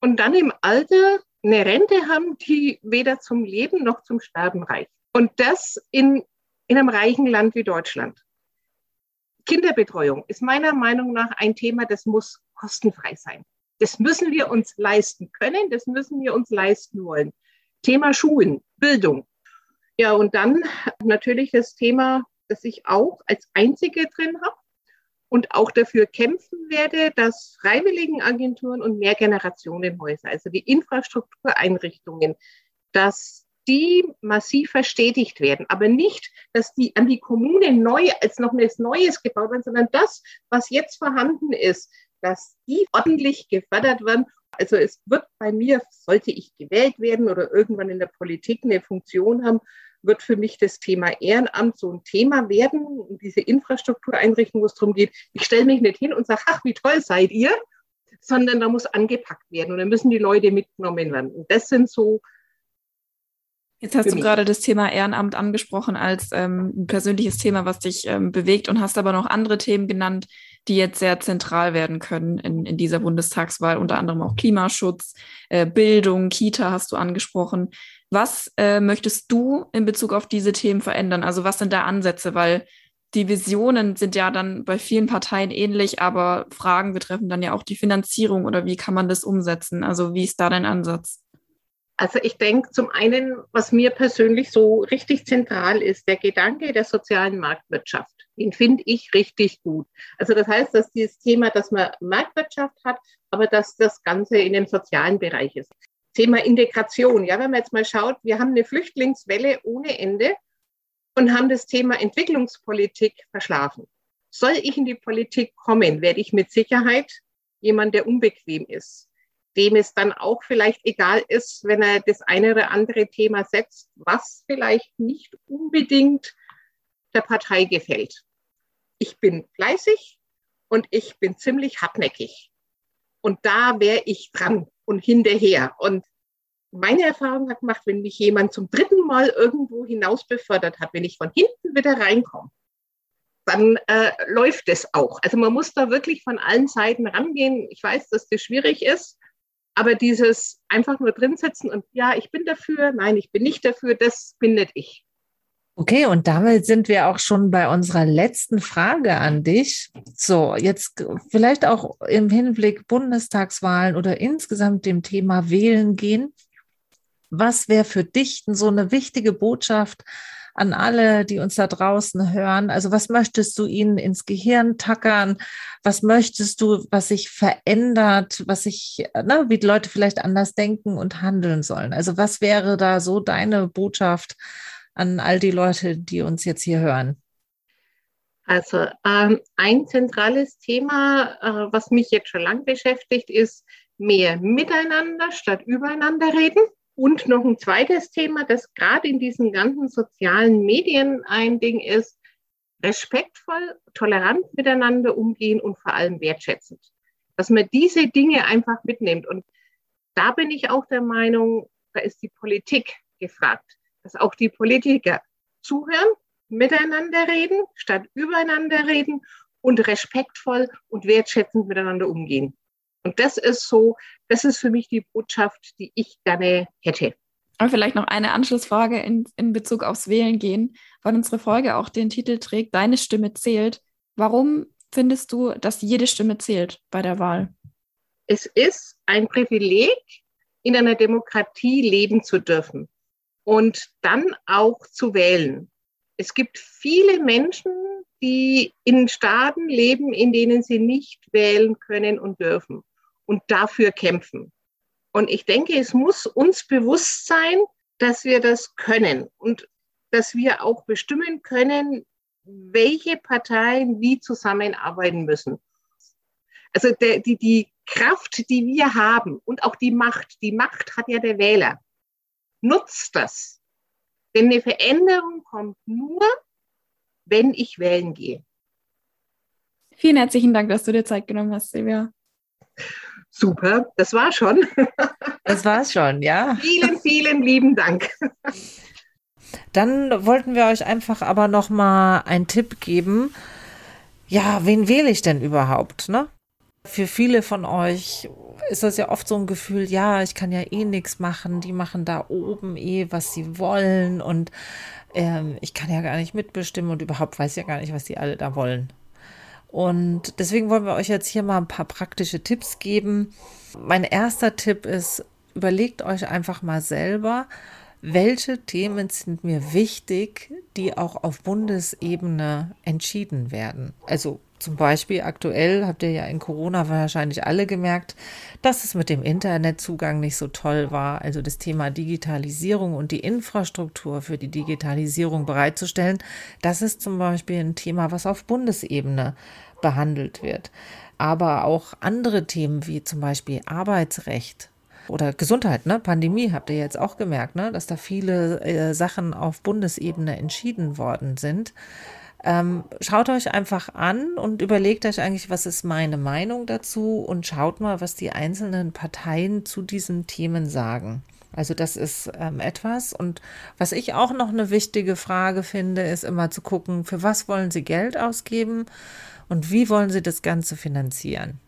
und dann im Alter eine Rente haben, die weder zum Leben noch zum Sterben reicht. Und das in, in einem reichen Land wie Deutschland. Kinderbetreuung ist meiner Meinung nach ein Thema, das muss kostenfrei sein. Das müssen wir uns leisten können, das müssen wir uns leisten wollen. Thema Schulen, Bildung. Ja, und dann natürlich das Thema das ich auch als Einzige drin habe und auch dafür kämpfen werde, dass Freiwilligenagenturen und Mehrgenerationenhäuser, also die Infrastruktureinrichtungen, dass die massiv verstetigt werden, aber nicht, dass die an die Kommune neu als noch etwas Neues gebaut werden, sondern das, was jetzt vorhanden ist, dass die ordentlich gefördert werden. Also es wird bei mir, sollte ich gewählt werden oder irgendwann in der Politik eine Funktion haben, wird für mich das Thema Ehrenamt so ein Thema werden, diese Infrastruktureinrichtung, wo es darum geht, ich stelle mich nicht hin und sage, ach, wie toll seid ihr, sondern da muss angepackt werden und dann müssen die Leute mitgenommen werden. Und das sind so Jetzt hast du gerade das Thema Ehrenamt angesprochen als ähm, ein persönliches Thema, was dich ähm, bewegt und hast aber noch andere Themen genannt, die jetzt sehr zentral werden können in, in dieser Bundestagswahl, unter anderem auch Klimaschutz, äh, Bildung, Kita hast du angesprochen. Was äh, möchtest du in Bezug auf diese Themen verändern? Also was sind da Ansätze? Weil die Visionen sind ja dann bei vielen Parteien ähnlich, aber Fragen betreffen dann ja auch die Finanzierung oder wie kann man das umsetzen? Also wie ist da dein Ansatz? Also ich denke zum einen, was mir persönlich so richtig zentral ist, der Gedanke der sozialen Marktwirtschaft. Den finde ich richtig gut. Also das heißt, dass dieses Thema, dass man Marktwirtschaft hat, aber dass das Ganze in dem sozialen Bereich ist. Thema Integration. Ja, wenn man jetzt mal schaut, wir haben eine Flüchtlingswelle ohne Ende und haben das Thema Entwicklungspolitik verschlafen. Soll ich in die Politik kommen, werde ich mit Sicherheit jemand, der unbequem ist dem es dann auch vielleicht egal ist, wenn er das eine oder andere Thema setzt, was vielleicht nicht unbedingt der Partei gefällt. Ich bin fleißig und ich bin ziemlich hartnäckig. Und da wäre ich dran und hinterher. Und meine Erfahrung hat gemacht, wenn mich jemand zum dritten Mal irgendwo hinaus befördert hat, wenn ich von hinten wieder reinkomme, dann äh, läuft es auch. Also man muss da wirklich von allen Seiten rangehen. Ich weiß, dass das schwierig ist, Aber dieses einfach nur drin sitzen und ja, ich bin dafür, nein, ich bin nicht dafür, das bindet ich. Okay, und damit sind wir auch schon bei unserer letzten Frage an dich. So, jetzt vielleicht auch im Hinblick Bundestagswahlen oder insgesamt dem Thema Wählen gehen. Was wäre für dich so eine wichtige Botschaft an alle, die uns da draußen hören? Also was möchtest du ihnen ins Gehirn tackern? Was möchtest du, was sich verändert, was sich, ne, wie die Leute vielleicht anders denken und handeln sollen? Also was wäre da so deine Botschaft an all die Leute, die uns jetzt hier hören? Also ähm, ein zentrales Thema, äh, was mich jetzt schon lang beschäftigt, ist mehr miteinander statt übereinander reden. Und noch ein zweites Thema, das gerade in diesen ganzen sozialen Medien ein Ding ist, respektvoll, tolerant miteinander umgehen und vor allem wertschätzend. Dass man diese Dinge einfach mitnimmt. Und da bin ich auch der Meinung, da ist die Politik gefragt dass auch die Politiker zuhören, miteinander reden, statt übereinander reden und respektvoll und wertschätzend miteinander umgehen. Und das ist so, das ist für mich die Botschaft, die ich gerne hätte. Aber vielleicht noch eine Anschlussfrage in, in Bezug aufs Wählen gehen, weil unsere Folge auch den Titel trägt, Deine Stimme zählt. Warum findest du, dass jede Stimme zählt bei der Wahl? Es ist ein Privileg, in einer Demokratie leben zu dürfen und dann auch zu wählen. Es gibt viele Menschen, die in Staaten leben, in denen sie nicht wählen können und dürfen und dafür kämpfen. Und ich denke, es muss uns bewusst sein, dass wir das können und dass wir auch bestimmen können, welche Parteien wie zusammenarbeiten müssen. Also der, die, die Kraft, die wir haben und auch die Macht, die Macht hat ja der Wähler nutzt das. Denn eine Veränderung kommt nur, wenn ich wählen gehe. Vielen herzlichen Dank, dass du dir Zeit genommen hast, Silvia. Super, das war schon. Das war's schon, ja. Vielen, vielen lieben Dank. Dann wollten wir euch einfach aber noch mal einen Tipp geben. Ja, wen wähle ich denn überhaupt, ne? Für viele von euch ist das ja oft so ein Gefühl, ja, ich kann ja eh nichts machen, die machen da oben eh, was sie wollen und ähm, ich kann ja gar nicht mitbestimmen und überhaupt weiß ja gar nicht, was die alle da wollen. Und deswegen wollen wir euch jetzt hier mal ein paar praktische Tipps geben. Mein erster Tipp ist, überlegt euch einfach mal selber, welche Themen sind mir wichtig, die auch auf Bundesebene entschieden werden. Also zum Beispiel aktuell habt ihr ja in Corona wahrscheinlich alle gemerkt, dass es mit dem Internetzugang nicht so toll war. Also das Thema Digitalisierung und die Infrastruktur für die Digitalisierung bereitzustellen, das ist zum Beispiel ein Thema, was auf Bundesebene behandelt wird. Aber auch andere Themen wie zum Beispiel Arbeitsrecht oder Gesundheit, ne? Pandemie habt ihr jetzt auch gemerkt, ne? dass da viele äh, Sachen auf Bundesebene entschieden worden sind. Ähm, schaut euch einfach an und überlegt euch eigentlich, was ist meine Meinung dazu und schaut mal, was die einzelnen Parteien zu diesen Themen sagen. Also das ist ähm, etwas. Und was ich auch noch eine wichtige Frage finde, ist immer zu gucken, für was wollen Sie Geld ausgeben und wie wollen Sie das Ganze finanzieren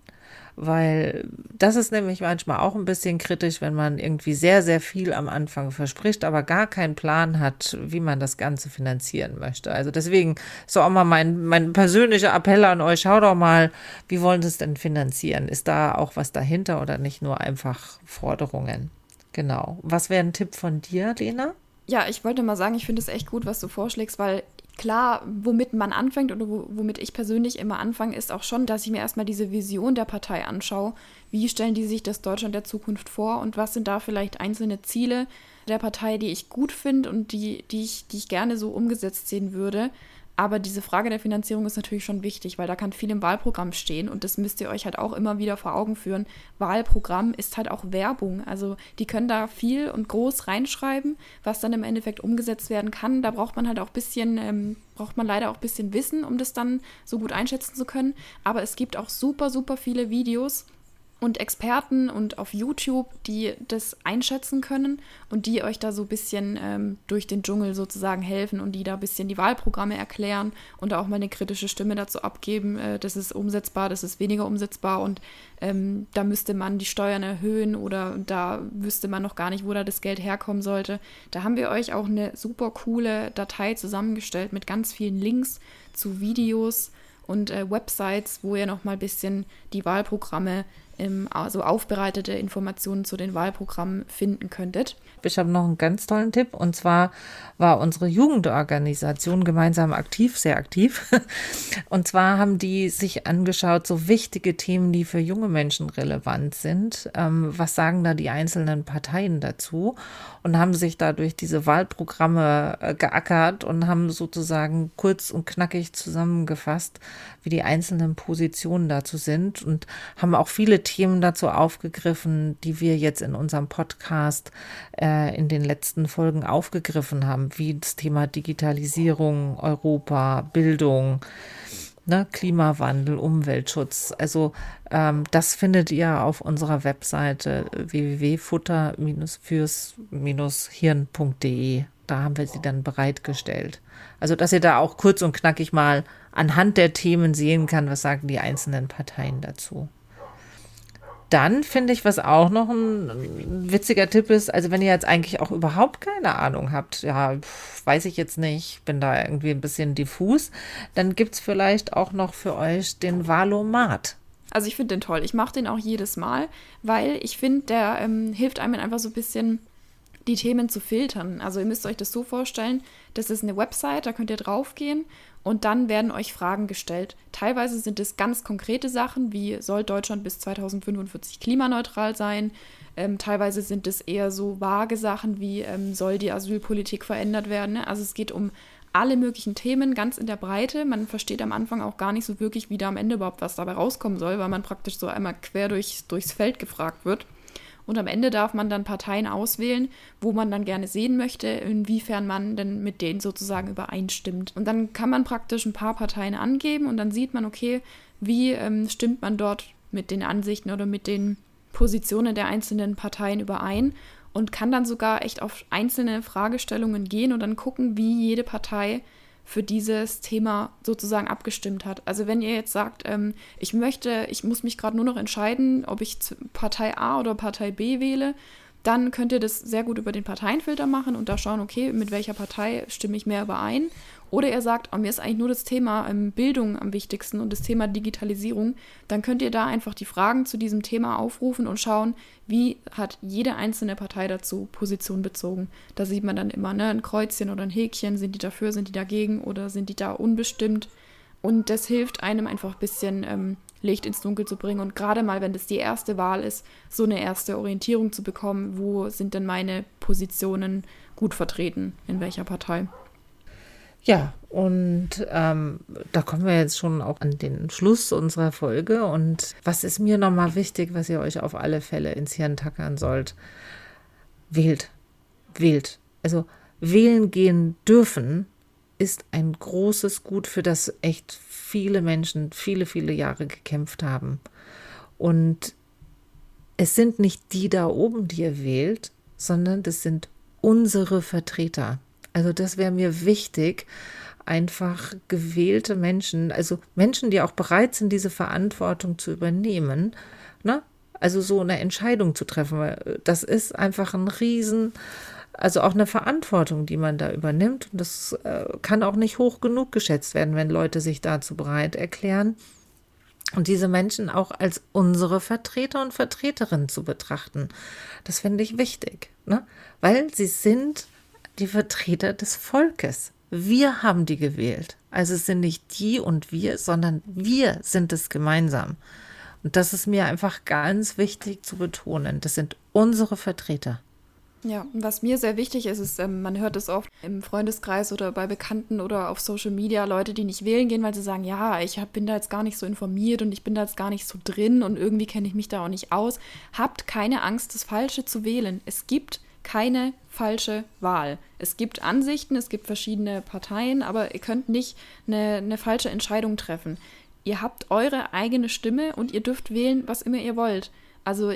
weil das ist nämlich manchmal auch ein bisschen kritisch, wenn man irgendwie sehr, sehr viel am Anfang verspricht, aber gar keinen Plan hat, wie man das Ganze finanzieren möchte. Also deswegen so auch mal mein, mein persönlicher Appell an euch, schaut doch mal, wie wollen Sie es denn finanzieren? Ist da auch was dahinter oder nicht nur einfach Forderungen? Genau. Was wäre ein Tipp von dir, Lena? Ja, ich wollte mal sagen, ich finde es echt gut, was du vorschlägst, weil klar, womit man anfängt oder womit ich persönlich immer anfange, ist auch schon, dass ich mir erstmal diese Vision der Partei anschaue. Wie stellen die sich das Deutschland der Zukunft vor und was sind da vielleicht einzelne Ziele der Partei, die ich gut finde und die, die, ich, die ich gerne so umgesetzt sehen würde. Aber diese Frage der Finanzierung ist natürlich schon wichtig, weil da kann viel im Wahlprogramm stehen und das müsst ihr euch halt auch immer wieder vor Augen führen. Wahlprogramm ist halt auch Werbung. Also die können da viel und groß reinschreiben, was dann im Endeffekt umgesetzt werden kann. Da braucht man halt auch ein bisschen, ähm, braucht man leider auch ein bisschen Wissen, um das dann so gut einschätzen zu können. Aber es gibt auch super, super viele Videos, und Experten und auf YouTube, die das einschätzen können und die euch da so ein bisschen ähm, durch den Dschungel sozusagen helfen und die da ein bisschen die Wahlprogramme erklären und auch mal eine kritische Stimme dazu abgeben, äh, das ist umsetzbar, das ist weniger umsetzbar und ähm, da müsste man die Steuern erhöhen oder da wüsste man noch gar nicht, wo da das Geld herkommen sollte. Da haben wir euch auch eine super coole Datei zusammengestellt mit ganz vielen Links zu Videos und äh, Websites, wo ihr noch mal ein bisschen die Wahlprogramme also aufbereitete Informationen zu den Wahlprogrammen finden könntet. Ich habe noch einen ganz tollen Tipp und zwar war unsere Jugendorganisation gemeinsam aktiv, sehr aktiv. Und zwar haben die sich angeschaut, so wichtige Themen, die für junge Menschen relevant sind. Ähm, was sagen da die einzelnen Parteien dazu? Und haben sich dadurch diese Wahlprogramme äh, geackert und haben sozusagen kurz und knackig zusammengefasst, wie die einzelnen Positionen dazu sind und haben auch viele Themen dazu aufgegriffen, die wir jetzt in unserem Podcast äh, in den letzten Folgen aufgegriffen haben, wie das Thema Digitalisierung, Europa, Bildung. Ne, Klimawandel, Umweltschutz. Also ähm, das findet ihr auf unserer Webseite www.futter-fürs-hirn.de. Da haben wir sie dann bereitgestellt. Also dass ihr da auch kurz und knackig mal anhand der Themen sehen kann, was sagen die einzelnen Parteien dazu. Dann finde ich, was auch noch ein witziger Tipp ist, also wenn ihr jetzt eigentlich auch überhaupt keine Ahnung habt, ja, weiß ich jetzt nicht, bin da irgendwie ein bisschen diffus, dann gibt es vielleicht auch noch für euch den Valomat. Also ich finde den toll. Ich mache den auch jedes Mal, weil ich finde, der ähm, hilft einem einfach so ein bisschen die Themen zu filtern. Also ihr müsst euch das so vorstellen, das ist eine Website, da könnt ihr draufgehen und dann werden euch Fragen gestellt. Teilweise sind es ganz konkrete Sachen, wie soll Deutschland bis 2045 klimaneutral sein? Ähm, teilweise sind es eher so vage Sachen wie ähm, soll die Asylpolitik verändert werden? Ne? Also es geht um alle möglichen Themen ganz in der Breite. Man versteht am Anfang auch gar nicht so wirklich, wie da am Ende überhaupt was dabei rauskommen soll, weil man praktisch so einmal quer durch, durchs Feld gefragt wird. Und am Ende darf man dann Parteien auswählen, wo man dann gerne sehen möchte, inwiefern man denn mit denen sozusagen übereinstimmt. Und dann kann man praktisch ein paar Parteien angeben und dann sieht man, okay, wie ähm, stimmt man dort mit den Ansichten oder mit den Positionen der einzelnen Parteien überein und kann dann sogar echt auf einzelne Fragestellungen gehen und dann gucken, wie jede Partei für dieses Thema sozusagen abgestimmt hat. Also wenn ihr jetzt sagt, ähm, ich möchte, ich muss mich gerade nur noch entscheiden, ob ich Partei A oder Partei B wähle, dann könnt ihr das sehr gut über den Parteienfilter machen und da schauen, okay, mit welcher Partei stimme ich mehr überein. Oder ihr sagt, oh, mir ist eigentlich nur das Thema ähm, Bildung am wichtigsten und das Thema Digitalisierung, dann könnt ihr da einfach die Fragen zu diesem Thema aufrufen und schauen, wie hat jede einzelne Partei dazu Position bezogen. Da sieht man dann immer ne, ein Kreuzchen oder ein Häkchen, sind die dafür, sind die dagegen oder sind die da unbestimmt. Und das hilft einem einfach ein bisschen ähm, Licht ins Dunkel zu bringen und gerade mal, wenn das die erste Wahl ist, so eine erste Orientierung zu bekommen, wo sind denn meine Positionen gut vertreten, in welcher Partei. Ja, und ähm, da kommen wir jetzt schon auch an den Schluss unserer Folge. Und was ist mir nochmal wichtig, was ihr euch auf alle Fälle ins Hirn tackern sollt? Wählt. Wählt. Also wählen gehen dürfen ist ein großes Gut, für das echt viele Menschen viele, viele Jahre gekämpft haben. Und es sind nicht die da oben, die ihr wählt, sondern das sind unsere Vertreter. Also das wäre mir wichtig, einfach gewählte Menschen, also Menschen, die auch bereit sind, diese Verantwortung zu übernehmen, ne? Also so eine Entscheidung zu treffen, das ist einfach ein Riesen, also auch eine Verantwortung, die man da übernimmt. Und das äh, kann auch nicht hoch genug geschätzt werden, wenn Leute sich dazu bereit erklären. Und diese Menschen auch als unsere Vertreter und Vertreterinnen zu betrachten. Das finde ich wichtig, ne? weil sie sind die Vertreter des Volkes. Wir haben die gewählt. Also es sind nicht die und wir, sondern wir sind es gemeinsam. Und das ist mir einfach ganz wichtig zu betonen. Das sind unsere Vertreter. Ja, was mir sehr wichtig ist, ist, ähm, man hört es oft im Freundeskreis oder bei Bekannten oder auf Social Media, Leute, die nicht wählen gehen, weil sie sagen, ja, ich bin da jetzt gar nicht so informiert und ich bin da jetzt gar nicht so drin und irgendwie kenne ich mich da auch nicht aus. Habt keine Angst, das Falsche zu wählen. Es gibt keine falsche Wahl. Es gibt Ansichten, es gibt verschiedene Parteien, aber ihr könnt nicht eine, eine falsche Entscheidung treffen. Ihr habt eure eigene Stimme und ihr dürft wählen, was immer ihr wollt. Also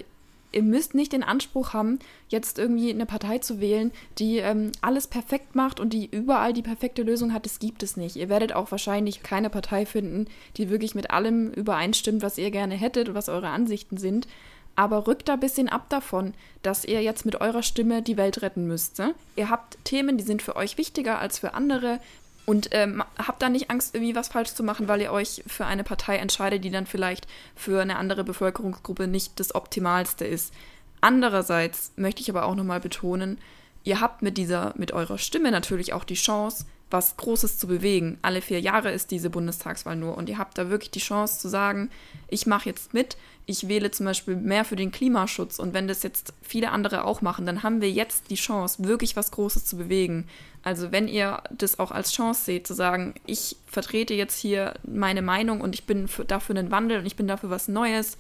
ihr müsst nicht den Anspruch haben, jetzt irgendwie eine Partei zu wählen, die ähm, alles perfekt macht und die überall die perfekte Lösung hat. Das gibt es nicht. Ihr werdet auch wahrscheinlich keine Partei finden, die wirklich mit allem übereinstimmt, was ihr gerne hättet und was eure Ansichten sind. Aber rückt da ein bisschen ab davon, dass ihr jetzt mit eurer Stimme die Welt retten müsst. Ne? Ihr habt Themen, die sind für euch wichtiger als für andere. Und ähm, habt da nicht Angst, irgendwie was falsch zu machen, weil ihr euch für eine Partei entscheidet, die dann vielleicht für eine andere Bevölkerungsgruppe nicht das Optimalste ist. Andererseits möchte ich aber auch nochmal betonen, ihr habt mit dieser, mit eurer Stimme natürlich auch die Chance, was Großes zu bewegen. Alle vier Jahre ist diese Bundestagswahl nur und ihr habt da wirklich die Chance zu sagen, ich mache jetzt mit, ich wähle zum Beispiel mehr für den Klimaschutz und wenn das jetzt viele andere auch machen, dann haben wir jetzt die Chance, wirklich was Großes zu bewegen. Also wenn ihr das auch als Chance seht, zu sagen, ich vertrete jetzt hier meine Meinung und ich bin für, dafür einen Wandel und ich bin dafür was Neues,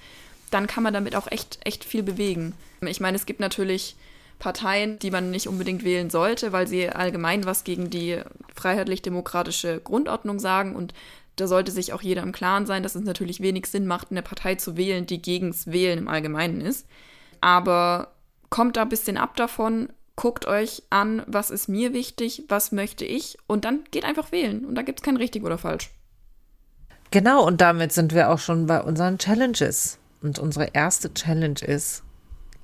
dann kann man damit auch echt, echt viel bewegen. Ich meine, es gibt natürlich Parteien, die man nicht unbedingt wählen sollte, weil sie allgemein was gegen die freiheitlich-demokratische Grundordnung sagen und da sollte sich auch jeder im Klaren sein, dass es natürlich wenig Sinn macht, eine Partei zu wählen, die gegens Wählen im Allgemeinen ist. Aber kommt da ein bisschen ab davon, guckt euch an, was ist mir wichtig, was möchte ich und dann geht einfach wählen und da gibt es kein richtig oder falsch. Genau, und damit sind wir auch schon bei unseren Challenges. Und unsere erste Challenge ist,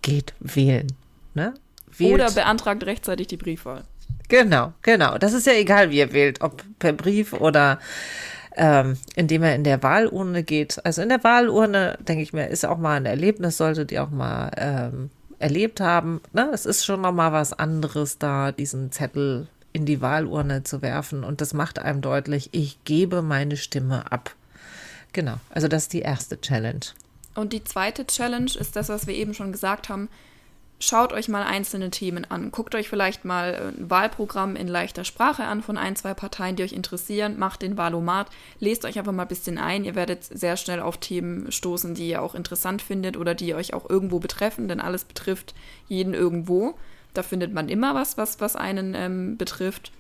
geht wählen. Ne? Wählt. Oder beantragt rechtzeitig die Briefwahl. Genau, genau. Das ist ja egal, wie ihr wählt, ob per Brief oder ähm, indem er in der Wahlurne geht. Also in der Wahlurne, denke ich mir, ist auch mal ein Erlebnis, solltet ihr auch mal ähm, erlebt haben. Ne? Es ist schon noch mal was anderes, da diesen Zettel in die Wahlurne zu werfen. Und das macht einem deutlich, ich gebe meine Stimme ab. Genau, also das ist die erste Challenge. Und die zweite Challenge ist das, was wir eben schon gesagt haben, schaut euch mal einzelne Themen an. Guckt euch vielleicht mal äh, ein Wahlprogramm in leichter Sprache an von ein, zwei Parteien, die euch interessieren. Macht den Wahlomat. Lest euch einfach mal ein bisschen ein. Ihr werdet sehr schnell auf Themen stoßen, die ihr auch interessant findet oder die euch auch irgendwo betreffen, denn alles betrifft jeden irgendwo. Da findet man immer was, was, was einen ähm, betrifft.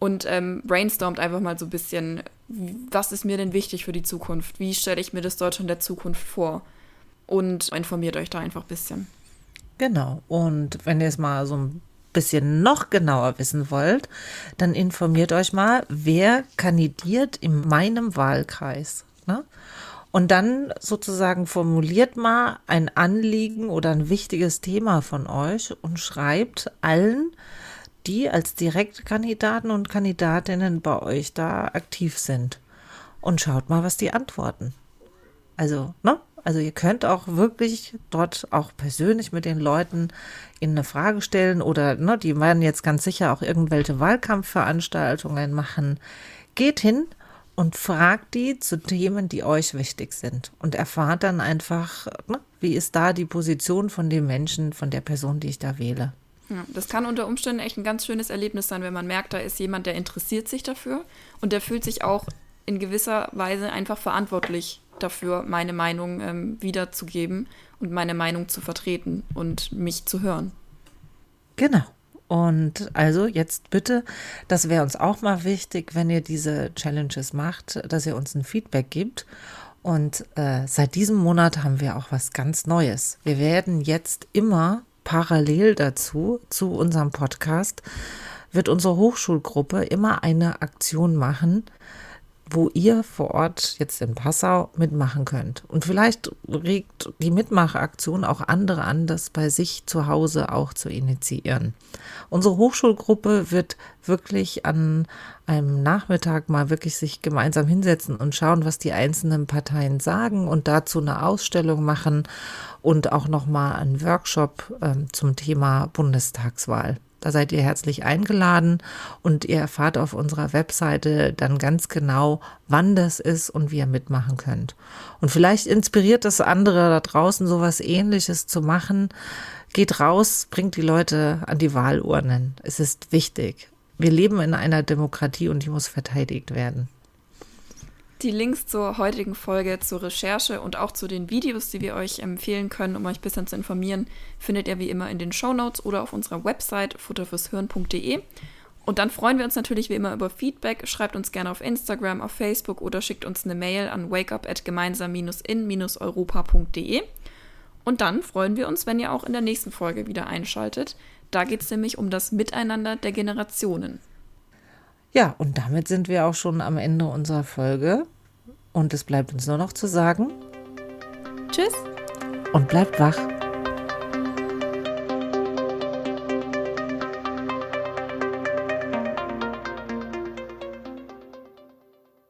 Und ähm, brainstormt einfach mal so ein bisschen, was ist mir denn wichtig für die Zukunft? Wie stelle ich mir das Deutschland der Zukunft vor? Und informiert euch da einfach ein bisschen. Genau. Und wenn ihr es mal so ein bisschen noch genauer wissen wollt, dann informiert euch mal, wer kandidiert in meinem Wahlkreis. Ne? Und dann sozusagen formuliert mal ein Anliegen oder ein wichtiges Thema von euch und schreibt allen, die als Direktkandidaten und Kandidatinnen bei euch da aktiv sind. Und schaut mal, was die antworten. Also, ne? Also ihr könnt auch wirklich dort auch persönlich mit den Leuten in eine Frage stellen oder ne, die werden jetzt ganz sicher auch irgendwelche Wahlkampfveranstaltungen machen. Geht hin und fragt die zu Themen, die euch wichtig sind und erfahrt dann einfach, ne, wie ist da die Position von dem Menschen, von der Person, die ich da wähle. Ja, das kann unter Umständen echt ein ganz schönes Erlebnis sein, wenn man merkt, da ist jemand, der interessiert sich dafür und der fühlt sich auch in gewisser Weise einfach verantwortlich dafür, meine Meinung ähm, wiederzugeben und meine Meinung zu vertreten und mich zu hören. Genau. Und also jetzt bitte, das wäre uns auch mal wichtig, wenn ihr diese Challenges macht, dass ihr uns ein Feedback gibt. Und äh, seit diesem Monat haben wir auch was ganz Neues. Wir werden jetzt immer parallel dazu, zu unserem Podcast, wird unsere Hochschulgruppe immer eine Aktion machen, wo ihr vor Ort jetzt in Passau mitmachen könnt. Und vielleicht regt die Mitmachaktion auch andere an, das bei sich zu Hause auch zu initiieren. Unsere Hochschulgruppe wird wirklich an einem Nachmittag mal wirklich sich gemeinsam hinsetzen und schauen, was die einzelnen Parteien sagen und dazu eine Ausstellung machen und auch noch mal einen Workshop äh, zum Thema Bundestagswahl. Da seid ihr herzlich eingeladen und ihr erfahrt auf unserer Webseite dann ganz genau, wann das ist und wie ihr mitmachen könnt. Und vielleicht inspiriert das andere da draußen, sowas ähnliches zu machen. Geht raus, bringt die Leute an die Wahlurnen. Es ist wichtig. Wir leben in einer Demokratie und die muss verteidigt werden. Die Links zur heutigen Folge, zur Recherche und auch zu den Videos, die wir euch empfehlen können, um euch ein bisschen zu informieren, findet ihr wie immer in den Show Notes oder auf unserer Website futterfürshirn.de. Und dann freuen wir uns natürlich wie immer über Feedback. Schreibt uns gerne auf Instagram, auf Facebook oder schickt uns eine Mail an wakeup at gemeinsam-in-europa.de. Und dann freuen wir uns, wenn ihr auch in der nächsten Folge wieder einschaltet. Da geht es nämlich um das Miteinander der Generationen. Ja, und damit sind wir auch schon am Ende unserer Folge. Und es bleibt uns nur noch zu sagen. Tschüss. Und bleibt wach.